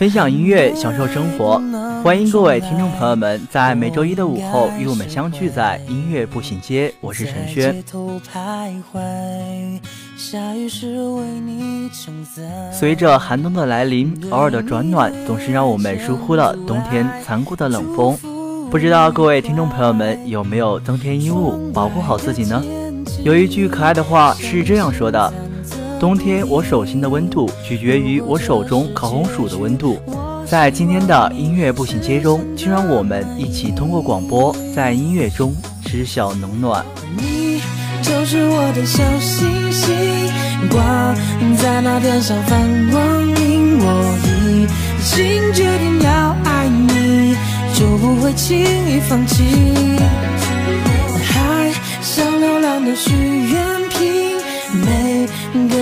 分享音乐，享受生活。欢迎各位听众朋友们在每周一的午后与我们相聚在音乐步行街，我是陈轩。随着寒冬的来临，偶尔的转暖总是让我们疏忽了冬天残酷的冷风。不知道各位听众朋友们有没有增添衣物，保护好自己呢？有一句可爱的话是这样说的：“冬天我手心的温度取决于我手中烤红薯的温度。”在今天的音乐步行街中，就让我们一起通过广播，在音乐中知晓冷暖。你就是我的小星星，挂在那天上放光明。我已经决定要爱你，就不会轻易放弃。海像流浪的许愿，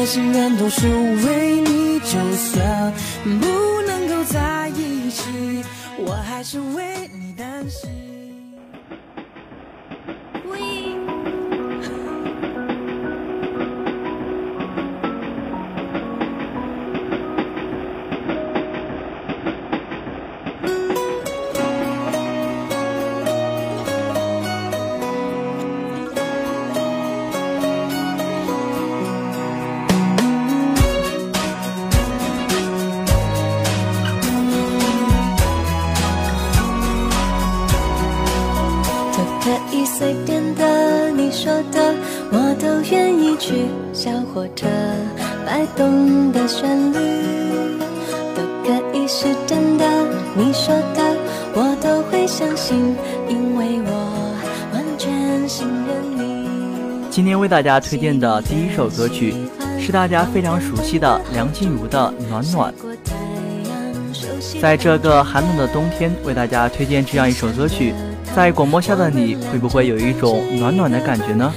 心愿都是为你，就算不能够在一起，我还是为你担心。愿意去。小火车摆动的旋律，都可以是真的，你说的我都会相信，因为我完全信任你。今天为大家推荐的第一首歌曲，是大家非常熟悉的梁静茹的《暖暖》。在这个寒冷的冬天，为大家推荐这样一首歌曲。在广播下的你会不会有一种暖暖的感觉呢？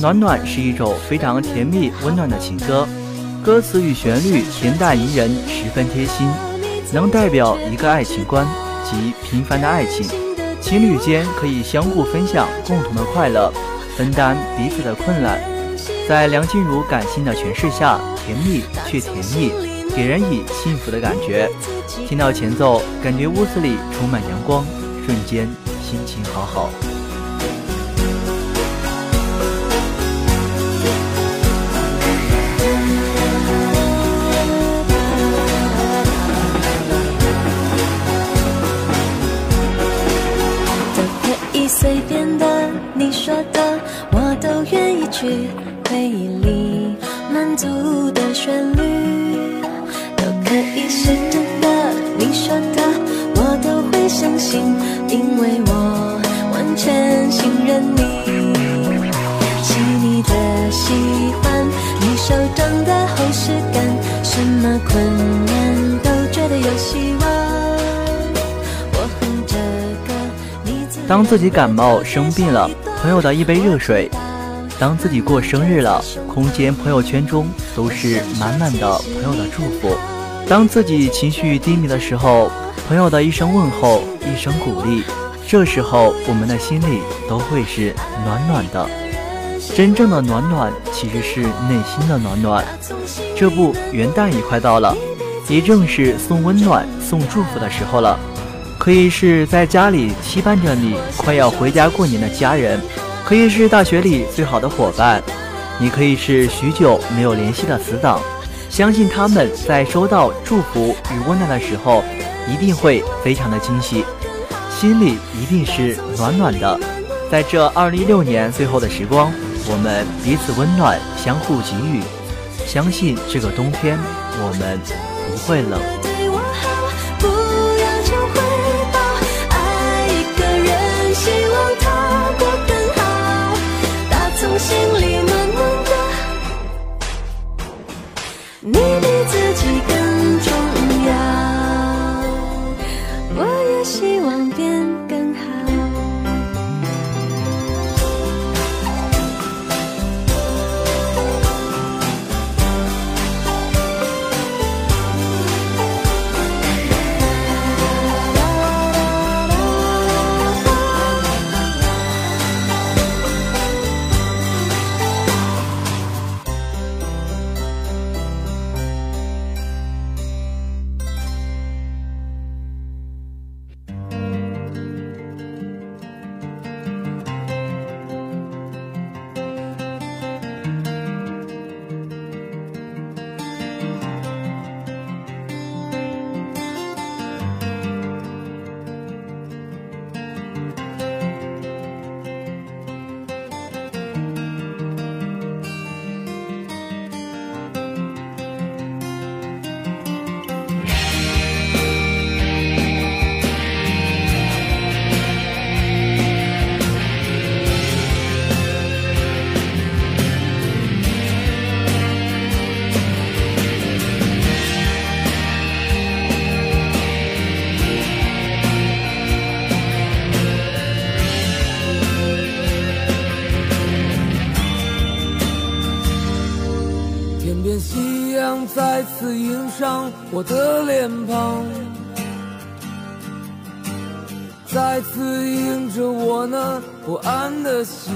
暖暖是一首非常甜蜜温暖的情歌，歌词与旋律恬淡宜人，十分贴心，能代表一个爱情观及平凡的爱情。情侣间可以相互分享共同的快乐，分担彼此的困难。在梁静茹感性的诠释下，甜蜜却甜蜜，给人以幸福的感觉。听到前奏，感觉屋子里充满阳光，瞬间心情好好。都可以随便的，你说的我都愿意去。回忆里满足的旋律，都可以是困难都觉得有希望。我哼这歌，你当自己感冒生病了，朋友的一杯热水；当自己过生日了，空间朋友圈中都是满满的朋友的祝福；当自己情绪低迷的时候，朋友的一声问候，一声鼓励，这时候我们的心里都会是暖暖的。真正的暖暖其实是内心的暖暖。这不，元旦也快到了，也正是送温暖、送祝福的时候了。可以是在家里期盼着你快要回家过年的家人，可以是大学里最好的伙伴，你可以是许久没有联系的死党。相信他们在收到祝福与温暖的时候，一定会非常的惊喜，心里一定是暖暖的。在这二零一六年最后的时光，我们彼此温暖，相互给予，相信这个冬天我们不会冷。再次映上我的脸庞，再次映着我那不安的心。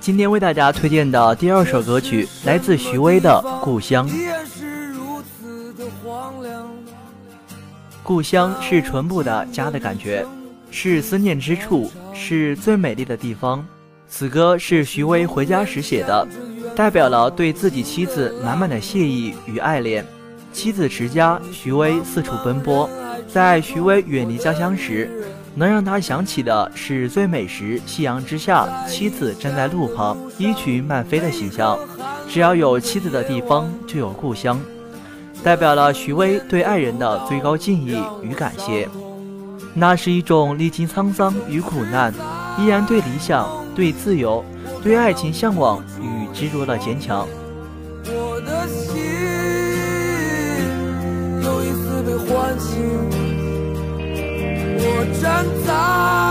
今天为大家推荐的第二首歌曲来自徐威的《故乡》。故乡是淳朴的家的感觉，是思念之处，是最美丽的地方。此歌是徐巍回家时写的，代表了对自己妻子满满的谢意与爱恋。妻子持家，徐威四处奔波。在徐威远离家乡时，能让他想起的是最美时夕阳之下，妻子站在路旁，衣裙漫飞的形象。只要有妻子的地方，就有故乡。代表了徐威对爱人的最高敬意与感谢。那是一种历经沧桑与苦难，依然对理想、对自由、对爱情向往与执着的坚强。我的心又一次被唤醒。我站在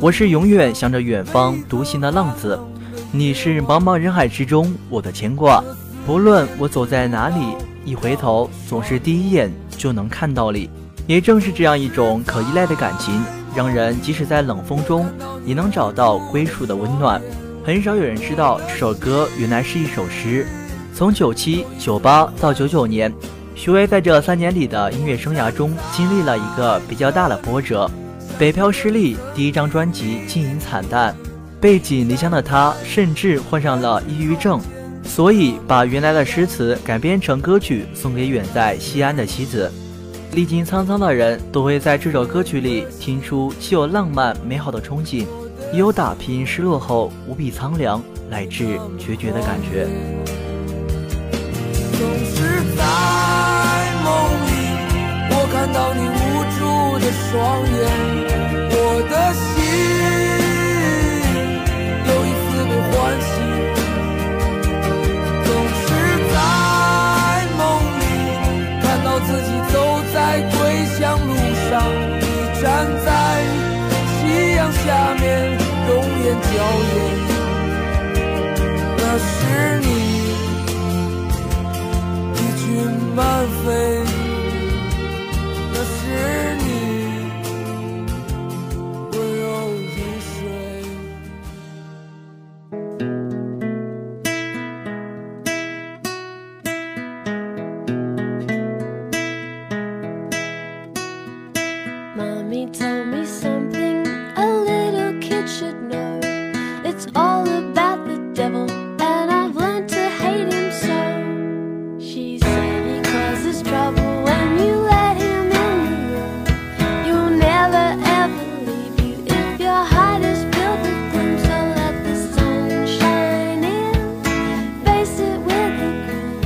我是永远向着远方独行的浪子，你是茫茫人海之中我的牵挂。不论我走在哪里，一回头总是第一眼就能看到你。也正是这样一种可依赖的感情，让人即使在冷风中，也能找到归属的温暖。很少有人知道这首歌原来是一首诗。从九七、九八到九九年，许巍在这三年里的音乐生涯中经历了一个比较大的波折，北漂失利，第一张专辑经营惨淡，背井离乡的他甚至患上了抑郁症，所以把原来的诗词改编成歌曲送给远在西安的妻子。历经沧桑的人都会在这首歌曲里听出既有浪漫美好的憧憬，也有打拼失落后无比苍凉乃至决绝的感觉。总是在梦里，我看到你无助的双眼，Mommy told me something a little kid should know. It's all about the devil, and I've learned to hate him so. She said he causes trouble when you let him in the room. You'll never ever leave you if your heart is filled with gloom. So let the sun shine in, face it with a grin.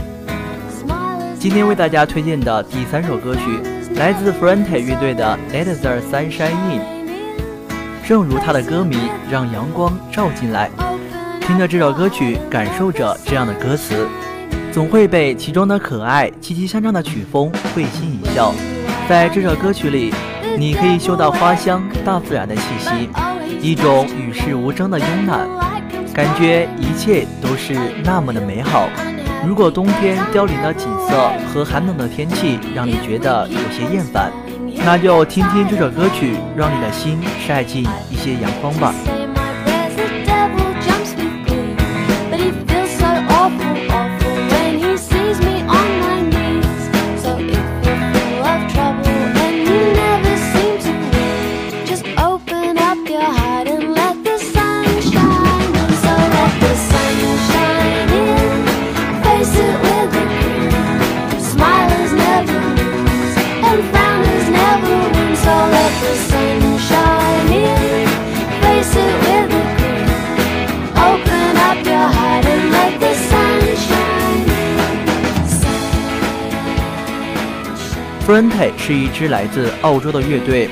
Smile as 今天为大家推荐的第三首歌曲， 来自 Frente 乐队的《Let the Sunshine In》。正如他的歌名，让阳光照进来。听着这首歌曲，感受着这样的歌词，总会被其中的可爱、凄凄相张的曲风会心一笑。在这首歌曲里，你可以嗅到花香、大自然的气息，一种与世无争的慵懒，感觉一切都是那么的美好。如果冬天凋零的景色和寒冷的天气让你觉得有些厌烦，那就听听这首歌曲，让你的心晒进一些阳光吧。Frente 是一支来自澳洲的乐队，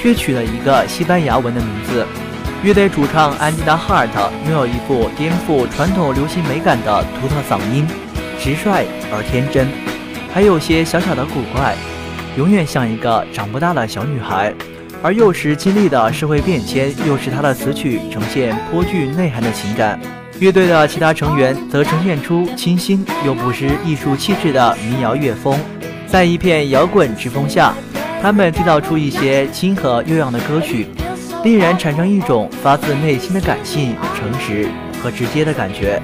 却取了一个西班牙文的名字。乐队主唱安吉达·哈尔特拥有一副颠覆传统流行美感的独特嗓音，直率而天真，还有些小小的古怪，永远像一个长不大的小女孩。而幼时经历的社会变迁，又使她的词曲呈现颇具内涵的情感。乐队的其他成员则呈现出清新又不失艺术气质的民谣乐风。在一片摇滚之风下，他们缔造出一些亲和悠扬的歌曲，令人产生一种发自内心的感性、诚实和直接的感觉。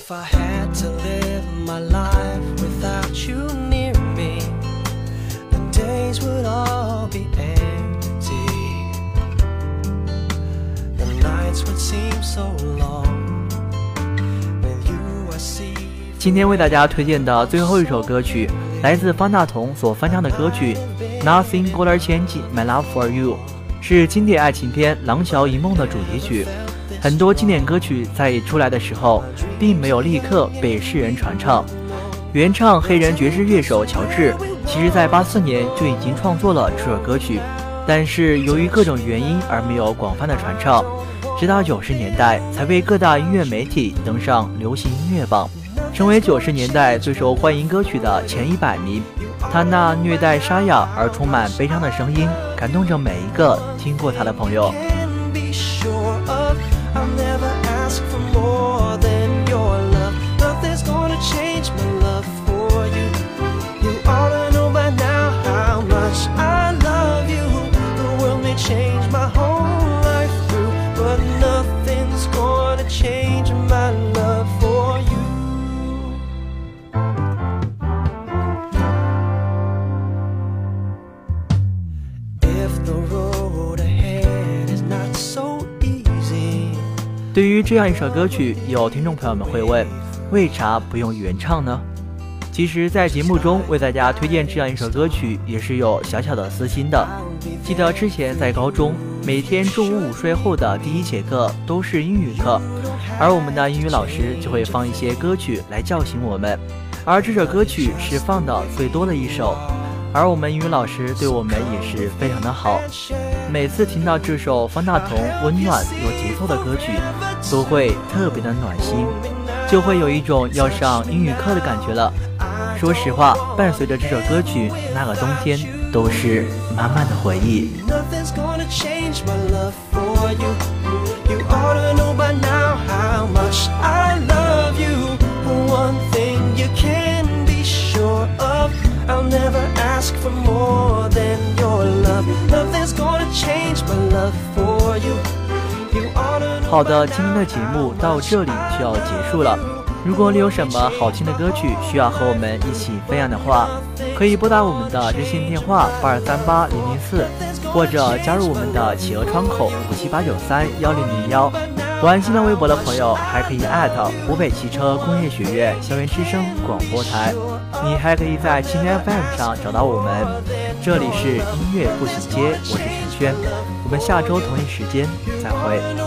if I had to live my life without you near me, the days would all be empty. The nights would seem so long. With you, I see. 今天为大家推荐的最后一首歌曲，来自方大同所翻唱的歌曲《Nothing Gonna Change My Love for You》，是经典爱情片《廊桥遗梦》的主题曲。很多经典歌曲在出来的时候，并没有立刻被世人传唱。原唱黑人爵士乐手乔治，其实在八四年就已经创作了这首歌曲，但是由于各种原因而没有广泛的传唱，直到九十年代才被各大音乐媒体登上流行音乐榜。成为九十年代最受欢迎歌曲的前一百名。他那虐待沙哑而充满悲伤的声音，感动着每一个听过他的朋友。对于这样一首歌曲，有听众朋友们会问，为啥不用原唱呢？其实，在节目中为大家推荐这样一首歌曲，也是有小小的私心的。记得之前在高中，每天中午午睡后的第一节课都是英语课，而我们的英语老师就会放一些歌曲来叫醒我们，而这首歌曲是放的最多的一首。而我们英语老师对我们也是非常的好，每次听到这首方大同温暖有节奏的歌曲，都会特别的暖心，就会有一种要上英语课的感觉了。说实话，伴随着这首歌曲，那个冬天都是满满的回忆。I'll never ask for more than your love. Nothing's gonna change my love for you. 好的，今天的节目到这里就要结束了。如果你有什么好听的歌曲需要和我们一起分享的话，可以拨打我们的热线电话八二三八零零四，或者加入我们的企鹅窗口五七八九三幺零零幺。玩新浪微博的朋友还可以艾特湖北汽车工业学院校园之声广播台。你还可以在蜻蜓 FM 上找到我们，这里是音乐步行街，我是陈轩，我们下周同一时间再会。